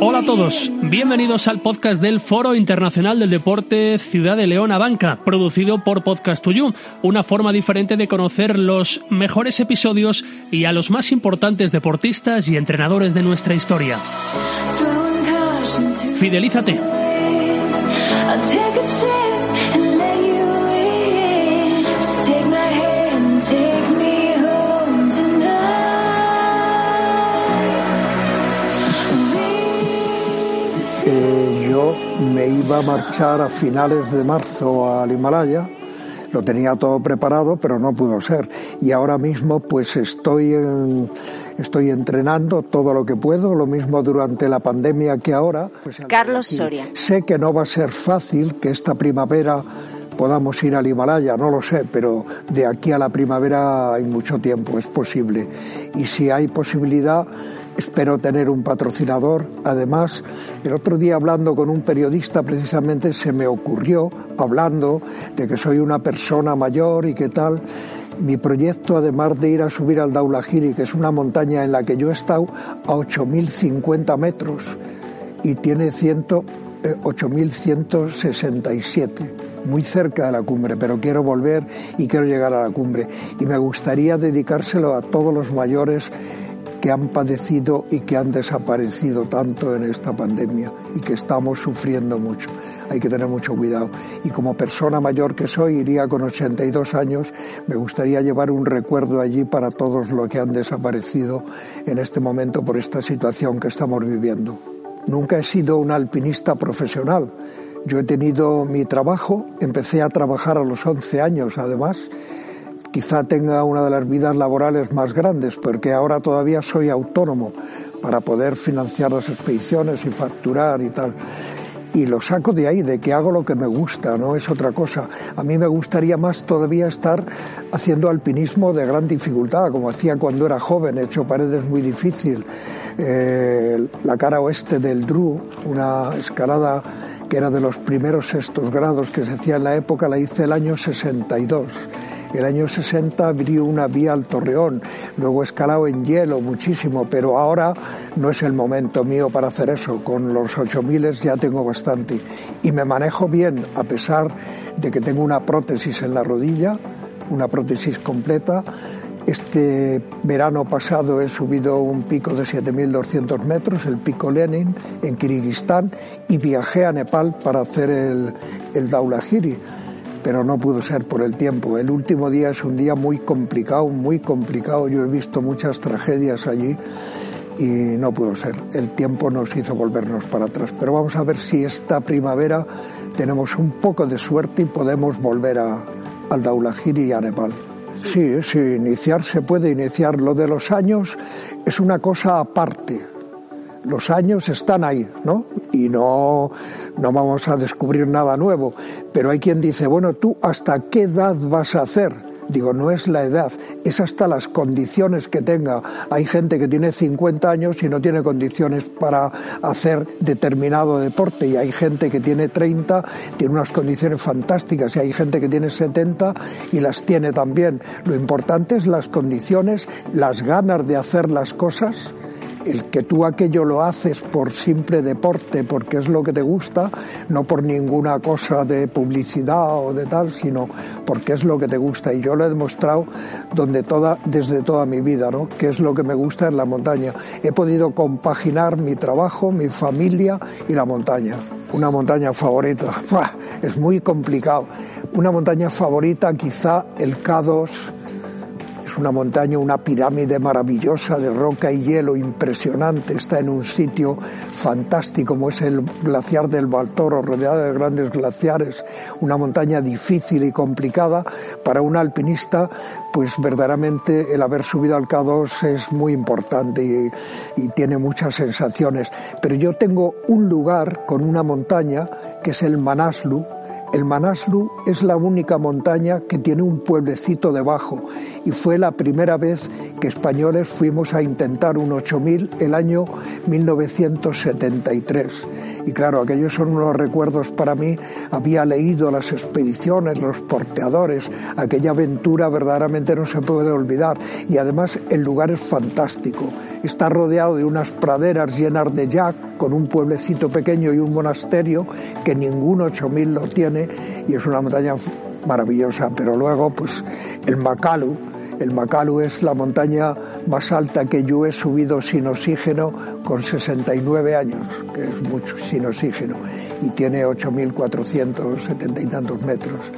Hola a todos, bienvenidos al podcast del Foro Internacional del Deporte Ciudad de León Abanca, producido por Podcast to You, una forma diferente de conocer los mejores episodios y a los más importantes deportistas y entrenadores de nuestra historia. Fidelízate. Me iba a marchar a finales de marzo al Himalaya. Lo tenía todo preparado, pero no pudo ser. Y ahora mismo, pues estoy en- estoy entrenando todo lo que puedo, lo mismo durante la pandemia que ahora. Pues, Carlos Soria. Sé que no va a ser fácil que esta primavera podamos ir al Himalaya, no lo sé, pero de aquí a la primavera hay mucho tiempo, es posible. Y si hay posibilidad, espero tener un patrocinador. Además, el otro día hablando con un periodista precisamente se me ocurrió, hablando de que soy una persona mayor y qué tal, mi proyecto, además de ir a subir al Daulahiri, que es una montaña en la que yo he estado a 8.050 metros y tiene 100, eh, 8.167, muy cerca de la cumbre, pero quiero volver y quiero llegar a la cumbre. Y me gustaría dedicárselo a todos los mayores que han padecido y que han desaparecido tanto en esta pandemia y que estamos sufriendo mucho. Hay que tener mucho cuidado. Y como persona mayor que soy, iría con 82 años, me gustaría llevar un recuerdo allí para todos los que han desaparecido en este momento por esta situación que estamos viviendo. Nunca he sido un alpinista profesional. Yo he tenido mi trabajo, empecé a trabajar a los 11 años además, quizá tenga una de las vidas laborales más grandes, porque ahora todavía soy autónomo para poder financiar las expediciones y facturar y tal. Y lo saco de ahí, de que hago lo que me gusta, no es otra cosa. A mí me gustaría más todavía estar haciendo alpinismo de gran dificultad, como hacía cuando era joven, he hecho paredes muy difícil. Eh, la cara oeste del Dru, una escalada que era de los primeros sextos grados que se hacía en la época, la hice el año 62. El año 60 abrió una vía al Torreón, luego escalado en hielo muchísimo, pero ahora no es el momento mío para hacer eso. Con los 8000 ya tengo bastante. Y me manejo bien, a pesar de que tengo una prótesis en la rodilla, una prótesis completa. Este verano pasado he subido un pico de 7.200 metros, el pico Lenin, en Kirguistán, y viajé a Nepal para hacer el, el Daulahiri pero no pudo ser por el tiempo. El último día es un día muy complicado, muy complicado. Yo he visto muchas tragedias allí y no pudo ser. El tiempo nos hizo volvernos para atrás. Pero vamos a ver si esta primavera tenemos un poco de suerte y podemos volver a, al Daulahiri y a Nepal. Sí, sí, iniciar se puede iniciar. Lo de los años es una cosa aparte los años están ahí, ¿no? Y no, no vamos a descubrir nada nuevo. Pero hay quien dice, bueno, tú hasta qué edad vas a hacer? Digo, no es la edad, es hasta las condiciones que tenga. Hay gente que tiene 50 años y no tiene condiciones para hacer determinado deporte y hay gente que tiene 30, tiene unas condiciones fantásticas y hay gente que tiene 70 y las tiene también. Lo importante es las condiciones, las ganas de hacer las cosas el que tú aquello lo haces por simple deporte, porque es lo que te gusta, no por ninguna cosa de publicidad o de tal, sino porque es lo que te gusta. Y yo lo he demostrado desde toda mi vida, ¿no? que es lo que me gusta en la montaña. He podido compaginar mi trabajo, mi familia y la montaña. Una montaña favorita, es muy complicado. Una montaña favorita, quizá el K2 es una montaña, una pirámide maravillosa de roca y hielo impresionante. Está en un sitio fantástico como es el glaciar del Baltoro, rodeada de grandes glaciares. Una montaña difícil y complicada para un alpinista, pues verdaderamente el haber subido al K2 es muy importante y, y tiene muchas sensaciones. Pero yo tengo un lugar con una montaña que es el Manaslu, El Manaslu es la única montaña que tiene un pueblecito debajo y fue la primera vez que españoles fuimos a intentar un 8000 el año 1973. Y claro, aquellos son unos recuerdos para mí. Había leído las expediciones, los porteadores, aquella aventura verdaderamente no se puede olvidar. Y además el lugar es fantástico. Está rodeado de unas praderas llenas de jack, con un pueblecito pequeño y un monasterio que ningún 8000 lo tiene y es una montaña maravillosa. Pero luego, pues el Macalu, el Macalu es la montaña más alta que yo he subido sin oxígeno con 69 años, que es mucho sin oxígeno, y tiene 8.470 y tantos metros.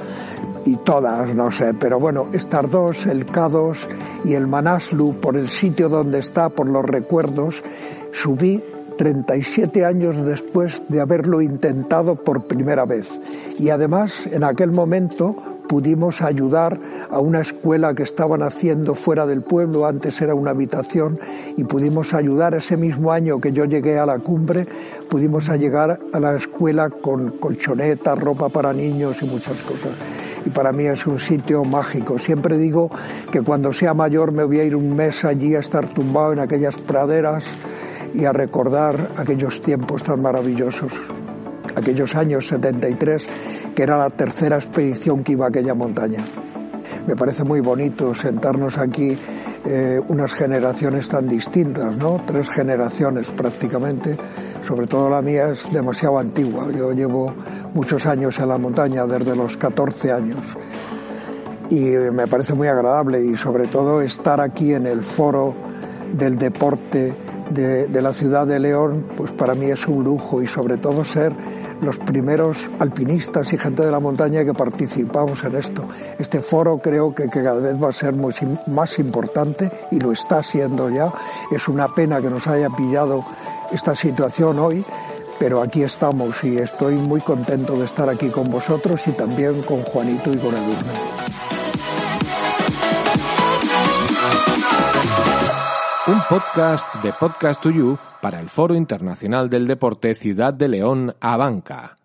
Y todas, no sé, pero bueno, estas dos, el K2 y el Manaslu, por el sitio donde está, por los recuerdos, subí 37 años después de haberlo intentado por primera vez. Y además, en aquel momento, pudimos ayudar a una escuela que estaban haciendo fuera del pueblo, antes era una habitación, y pudimos ayudar ese mismo año que yo llegué a la cumbre, pudimos llegar a la escuela con colchonetas, ropa para niños y muchas cosas. Y para mí es un sitio mágico. Siempre digo que cuando sea mayor me voy a ir un mes allí a estar tumbado en aquellas praderas y a recordar aquellos tiempos tan maravillosos, aquellos años 73 que era la tercera expedición que iba a aquella montaña. Me parece muy bonito sentarnos aquí eh, unas generaciones tan distintas, ¿no? Tres generaciones prácticamente. Sobre todo la mía es demasiado antigua. Yo llevo muchos años en la montaña, desde los 14 años. Y me parece muy agradable y sobre todo estar aquí en el foro del deporte de, de la ciudad de León, pues para mí es un lujo y sobre todo ser los primeros alpinistas y gente de la montaña que participamos en esto. Este foro creo que, cada vez va a ser más importante y lo está siendo ya. Es una pena que nos haya pillado esta situación hoy, pero aquí estamos y estoy muy contento de estar aquí con vosotros y también con Juanito y con Edurne. Un podcast de Podcast to You para el Foro Internacional del Deporte Ciudad de León Abanca.